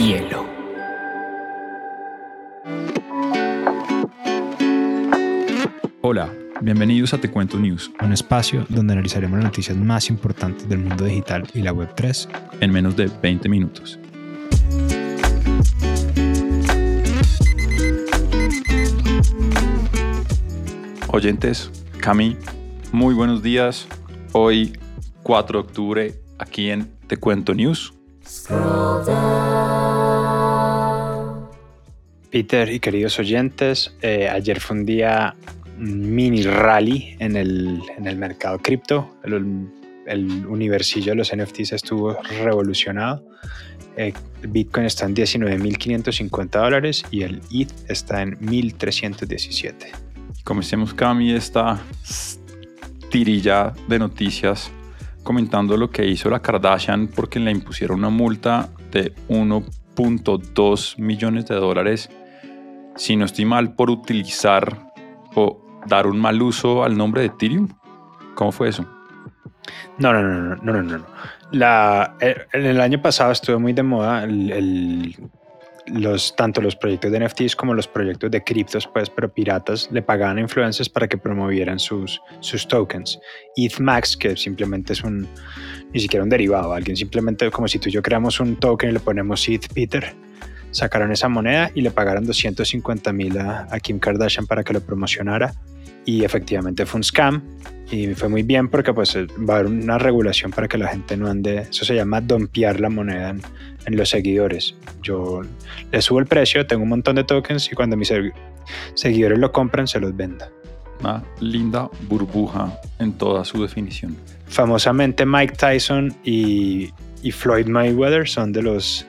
hielo. Hola, bienvenidos a Te Cuento News, un espacio donde analizaremos las noticias más importantes del mundo digital y la Web3 en menos de 20 minutos. Oyentes, Cami, muy buenos días. Hoy, 4 de octubre, aquí en Te Cuento News. Peter y queridos oyentes, eh, ayer fue un día mini rally en el, en el mercado cripto. El, el, universillo de los NFTs estuvo revolucionado. Eh, Bitcoin está en 19.550 dólares y el ETH está en 1.317. Comencemos, Cami, esta tirilla de noticias comentando lo que hizo la Kardashian porque le impusieron una multa de 1.2 millones de dólares, si no estoy mal, por utilizar o dar un mal uso al nombre de Ethereum. ¿Cómo fue eso? No, no, no, no, no, no. La, en el año pasado estuvo muy de moda el, los, tanto los proyectos de NFTs como los proyectos de criptos, pues, pero piratas le pagaban a influencers para que promovieran sus, sus tokens. ETHMAX, que simplemente es un, ni siquiera un derivado, alguien simplemente como si tú y yo creamos un token y le ponemos ETH Peter, sacaron esa moneda y le pagaron 250 mil a, a Kim Kardashian para que lo promocionara y efectivamente fue un scam y fue muy bien porque pues va a haber una regulación para que la gente no ande, eso se llama dompear la moneda en, los seguidores. Yo le subo el precio, tengo un montón de tokens y cuando mis seguidores lo compran se los vendo. Una linda burbuja en toda su definición. Famosamente Mike Tyson y, y Floyd Mayweather son de los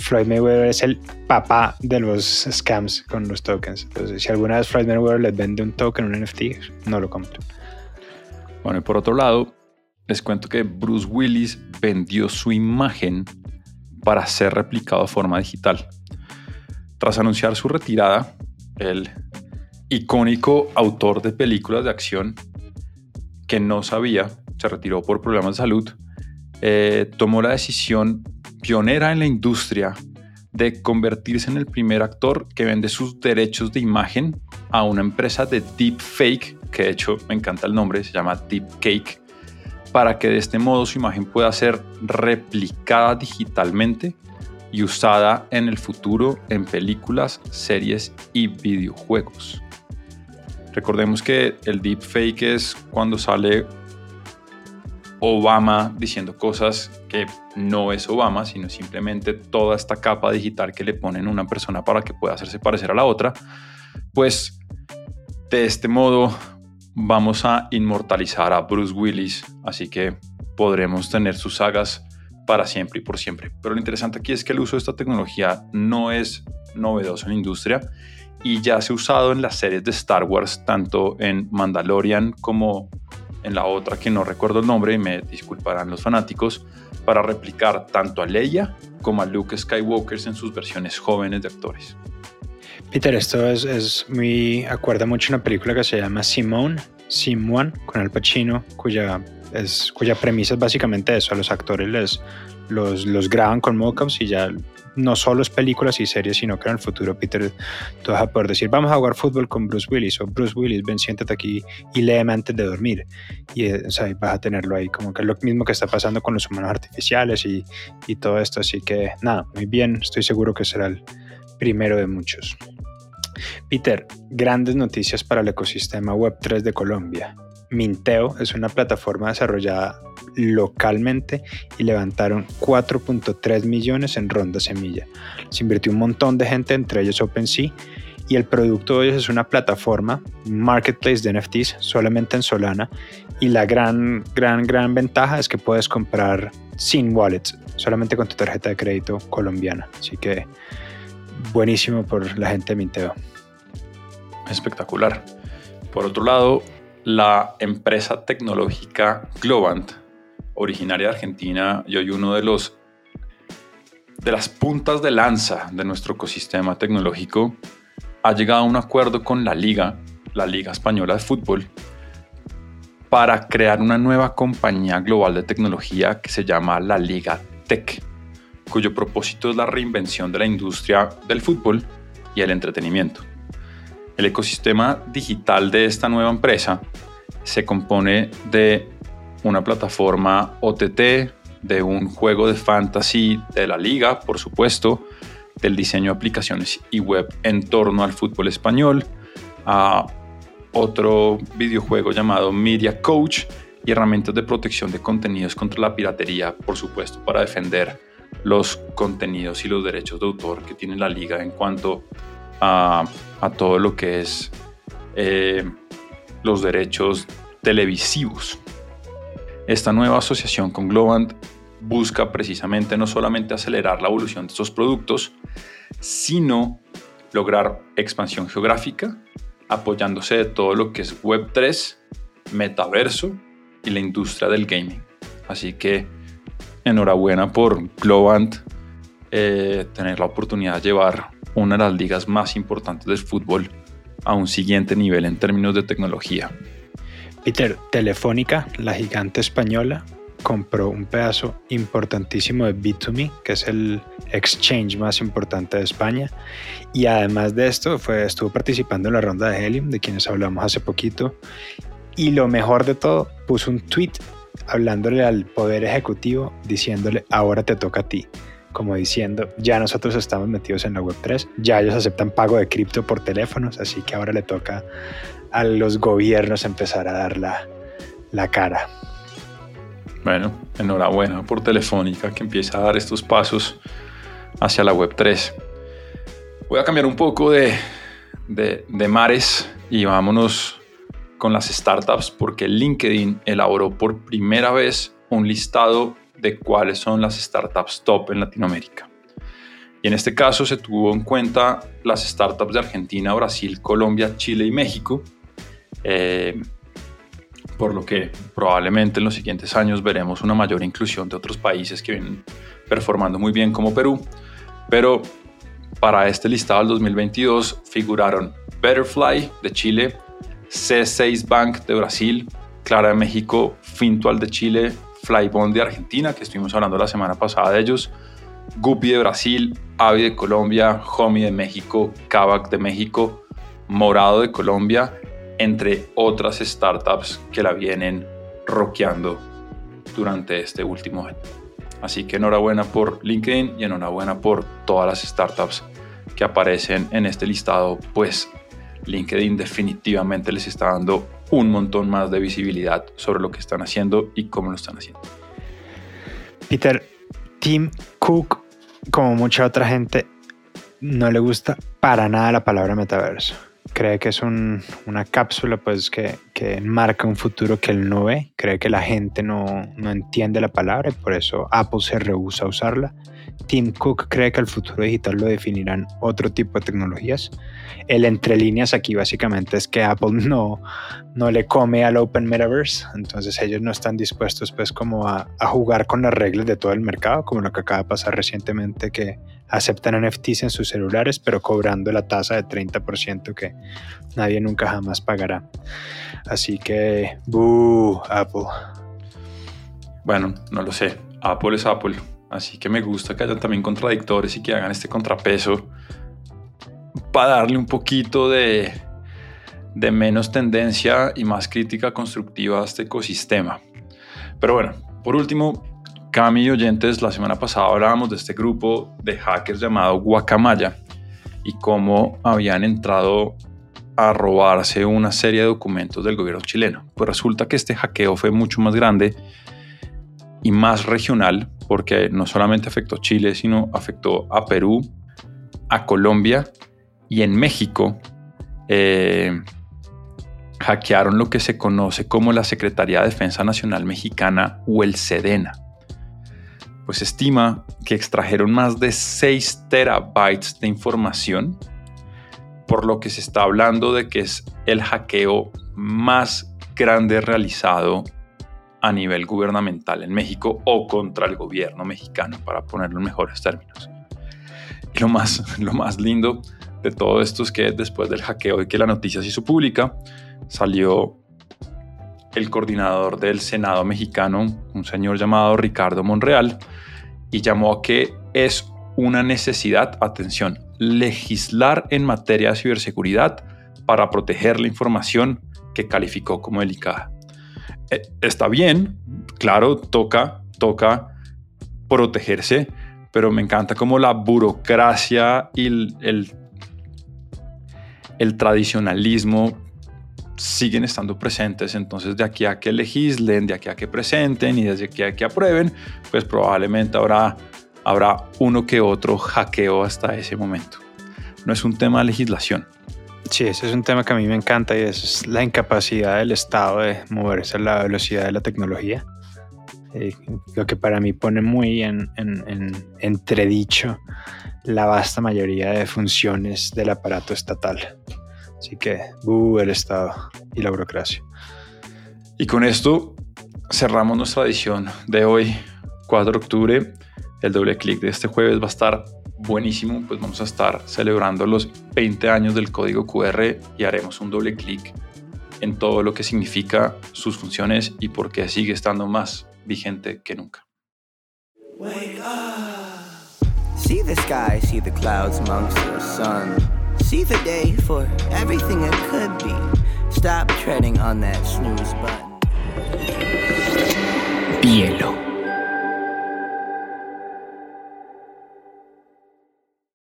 Floyd Mayweather es el papá de los scams con los tokens. Entonces, si alguna vez Floyd Mayweather les vende un token, un NFT, no lo compren. Bueno, y por otro lado, les cuento que Bruce Willis vendió su imagen para ser replicado de forma digital. Tras anunciar su retirada, el icónico autor de películas de acción, que no sabía, se retiró por problemas de salud, eh, tomó la decisión pionera en la industria de convertirse en el primer actor que vende sus derechos de imagen a una empresa de deepfake, que de hecho me encanta el nombre, se llama Deepcake, para que de este modo su imagen pueda ser replicada digitalmente y usada en el futuro en películas, series y videojuegos. Recordemos que el deepfake es cuando sale Obama diciendo cosas que no es Obama, sino simplemente toda esta capa digital que le ponen una persona para que pueda hacerse parecer a la otra, pues de este modo vamos a inmortalizar a Bruce Willis, así que podremos tener sus sagas para siempre y por siempre. Pero lo interesante aquí es que el uso de esta tecnología no es novedoso en la industria y ya se ha usado en las series de Star Wars, tanto en Mandalorian como en la otra que no recuerdo el nombre y me disculparán los fanáticos, para replicar tanto a Leia como a Luke Skywalker en sus versiones jóvenes de actores. Peter, esto es, es muy, acuerda mucho una película que se llama Simone, Simone, con Al Pacino, cuya, es, cuya premisa es básicamente eso, a los actores les, los, los graban con mockups y ya no solo es películas y series, sino que en el futuro, Peter, tú vas a poder decir, vamos a jugar fútbol con Bruce Willis, o Bruce Willis, ven, siéntate aquí y léeme antes de dormir. Y eh, o sea, vas a tenerlo ahí, como que es lo mismo que está pasando con los humanos artificiales y, y todo esto. Así que nada, muy bien, estoy seguro que será el primero de muchos. Peter, grandes noticias para el ecosistema Web3 de Colombia. Minteo es una plataforma desarrollada localmente y levantaron 4.3 millones en ronda semilla. Se invirtió un montón de gente, entre ellos OpenSea, y el producto de ellos es una plataforma, marketplace de NFTs, solamente en Solana, y la gran, gran, gran ventaja es que puedes comprar sin wallets, solamente con tu tarjeta de crédito colombiana. Así que buenísimo por la gente de Minteo. Espectacular. Por otro lado, la empresa tecnológica Globant, originaria de Argentina y hoy uno de los de las puntas de lanza de nuestro ecosistema tecnológico, ha llegado a un acuerdo con la Liga, la Liga Española de Fútbol, para crear una nueva compañía global de tecnología que se llama la Liga Tech. cuyo propósito es la reinvención de la industria del fútbol y el entretenimiento. El ecosistema digital de esta nueva empresa se compone de una plataforma OTT, de un juego de fantasy de la liga, por supuesto, del diseño de aplicaciones y web en torno al fútbol español, a otro videojuego llamado Media Coach y herramientas de protección de contenidos contra la piratería, por supuesto, para defender los contenidos y los derechos de autor que tiene la liga en cuanto a, todo lo que es eh, los derechos televisivos. Esta nueva asociación con Globant busca precisamente no solamente acelerar la evolución de estos productos, sino lograr expansión geográfica, apoyándose de todo lo que es Web3, metaverso y la industria del gaming. Así que enhorabuena por Globant eh, tener la oportunidad de llevar una de las ligas más importantes del fútbol a un siguiente nivel en términos de tecnología. Peter, Telefónica, la gigante española, compró un pedazo importantísimo de B2Me, que es el exchange más importante de España. Y además de esto, fue, estuvo participando en la ronda de Helium, de quienes hablamos hace poquito. Y lo mejor de todo, puso un tweet hablándole al Poder Ejecutivo, diciéndole, ahora te toca a ti. Como diciendo, ya nosotros estamos metidos en la Web3, ya ellos aceptan pago de cripto por teléfonos, así que ahora le toca a los gobiernos empezar a dar la, la cara. Bueno, enhorabuena por Telefónica que empieza a dar estos pasos hacia la Web 3. Voy a cambiar un poco de, de, mares y vámonos con las startups porque LinkedIn elaboró por primera vez un listado de cuáles son las startups top en Latinoamérica. Y en este caso se tuvo en cuenta las startups de Argentina, Brasil, Colombia, Chile y México. Eh, por lo que probablemente en los siguientes años veremos una mayor inclusión de otros países que vienen performando muy bien como Perú. Pero para este listado del 2022 figuraron Betterfly de Chile, C6 Bank de Brasil, Clara de México, Fintual de Chile, Flybond de Argentina, que estuvimos hablando la semana pasada de ellos, Guppy de Brasil, Avi de Colombia, Homey de México, Kavak de México, Morado de Colombia entre otras startups que la vienen roqueando durante este último año. Así que enhorabuena por LinkedIn y enhorabuena por todas las startups que aparecen en este listado, pues LinkedIn definitivamente les está dando un montón más de visibilidad sobre lo que están haciendo y cómo lo están haciendo. Peter, Tim Cook, como mucha otra gente, no le gusta para nada la palabra metaverso cree que es una cápsula pues que, que, marca un futuro que él no ve, cree que la gente no, no, entiende la palabra y por eso Apple se rehúsa a usarla. Tim Cook cree que el futuro digital lo definirán otro tipo de tecnologías. El entre líneas aquí básicamente es que Apple no, no le come al Open Metaverse, entonces ellos no están dispuestos pues como a, a jugar con las reglas de todo el mercado, como lo que acaba de pasar recientemente que aceptan NFTs en sus celulares, pero cobrando la tasa de 30% que nadie nunca jamás pagará. Así que, ¡boo! Apple. Bueno, no lo sé. Apple es Apple. Así que me gusta que hayan también contradictores y que hagan este contrapeso para darle un poquito de, de menos tendencia y más crítica constructiva a este ecosistema. Pero bueno, por último, Cami y oyentes, la semana pasada hablábamos de este grupo de hackers llamado Guacamaya y cómo habían entrado a robarse una serie de documentos del gobierno chileno. Pues resulta que este hackeo fue mucho más grande y más regional porque no solamente afectó a Chile, sino afectó a Perú, a Colombia y en México. Eh, hackearon lo que se conoce como la Secretaría de Defensa Nacional Mexicana o el SEDENA pues estima que extrajeron más de 6 terabytes de información, por lo que se está hablando de que es el hackeo más grande realizado a nivel gubernamental en México o contra el gobierno mexicano, para ponerlo en mejores términos. Lo más, lo más lindo de todo esto es que después del hackeo y que la noticia se hizo pública, salió el coordinador del Senado mexicano, un señor llamado Ricardo Monreal, y llamó a que es una necesidad, atención, legislar en materia de ciberseguridad para proteger la información que calificó como delicada. Eh, está bien, claro, toca, toca protegerse, pero me encanta como la burocracia y el, tradicionalismo siguen estando presentes. Entonces, de aquí a que legislen, de aquí a que presenten y desde aquí a que aprueben, pues probablemente habrá, habrá uno que otro hackeo hasta ese momento. No es un tema de legislación. Sí, ese es un tema que a mí me encanta y es la incapacidad del Estado de moverse a la velocidad de la tecnología. Eh, lo que para mí pone muy en, entredicho la vasta mayoría de funciones del aparato estatal. Así que, uh, el Estado y la burocracia. Y con esto cerramos nuestra edición de hoy, 4 de octubre. El doble clic de este jueves va a estar buenísimo, pues vamos a estar celebrando los 20 años del código QR y haremos un doble clic en todo lo que significa sus funciones y por qué sigue estando más vigente que nunca. Wake up. See the sky, see the clouds amongst the sun. See the day for everything it could be. Stop treading on that snooze button. Bielo.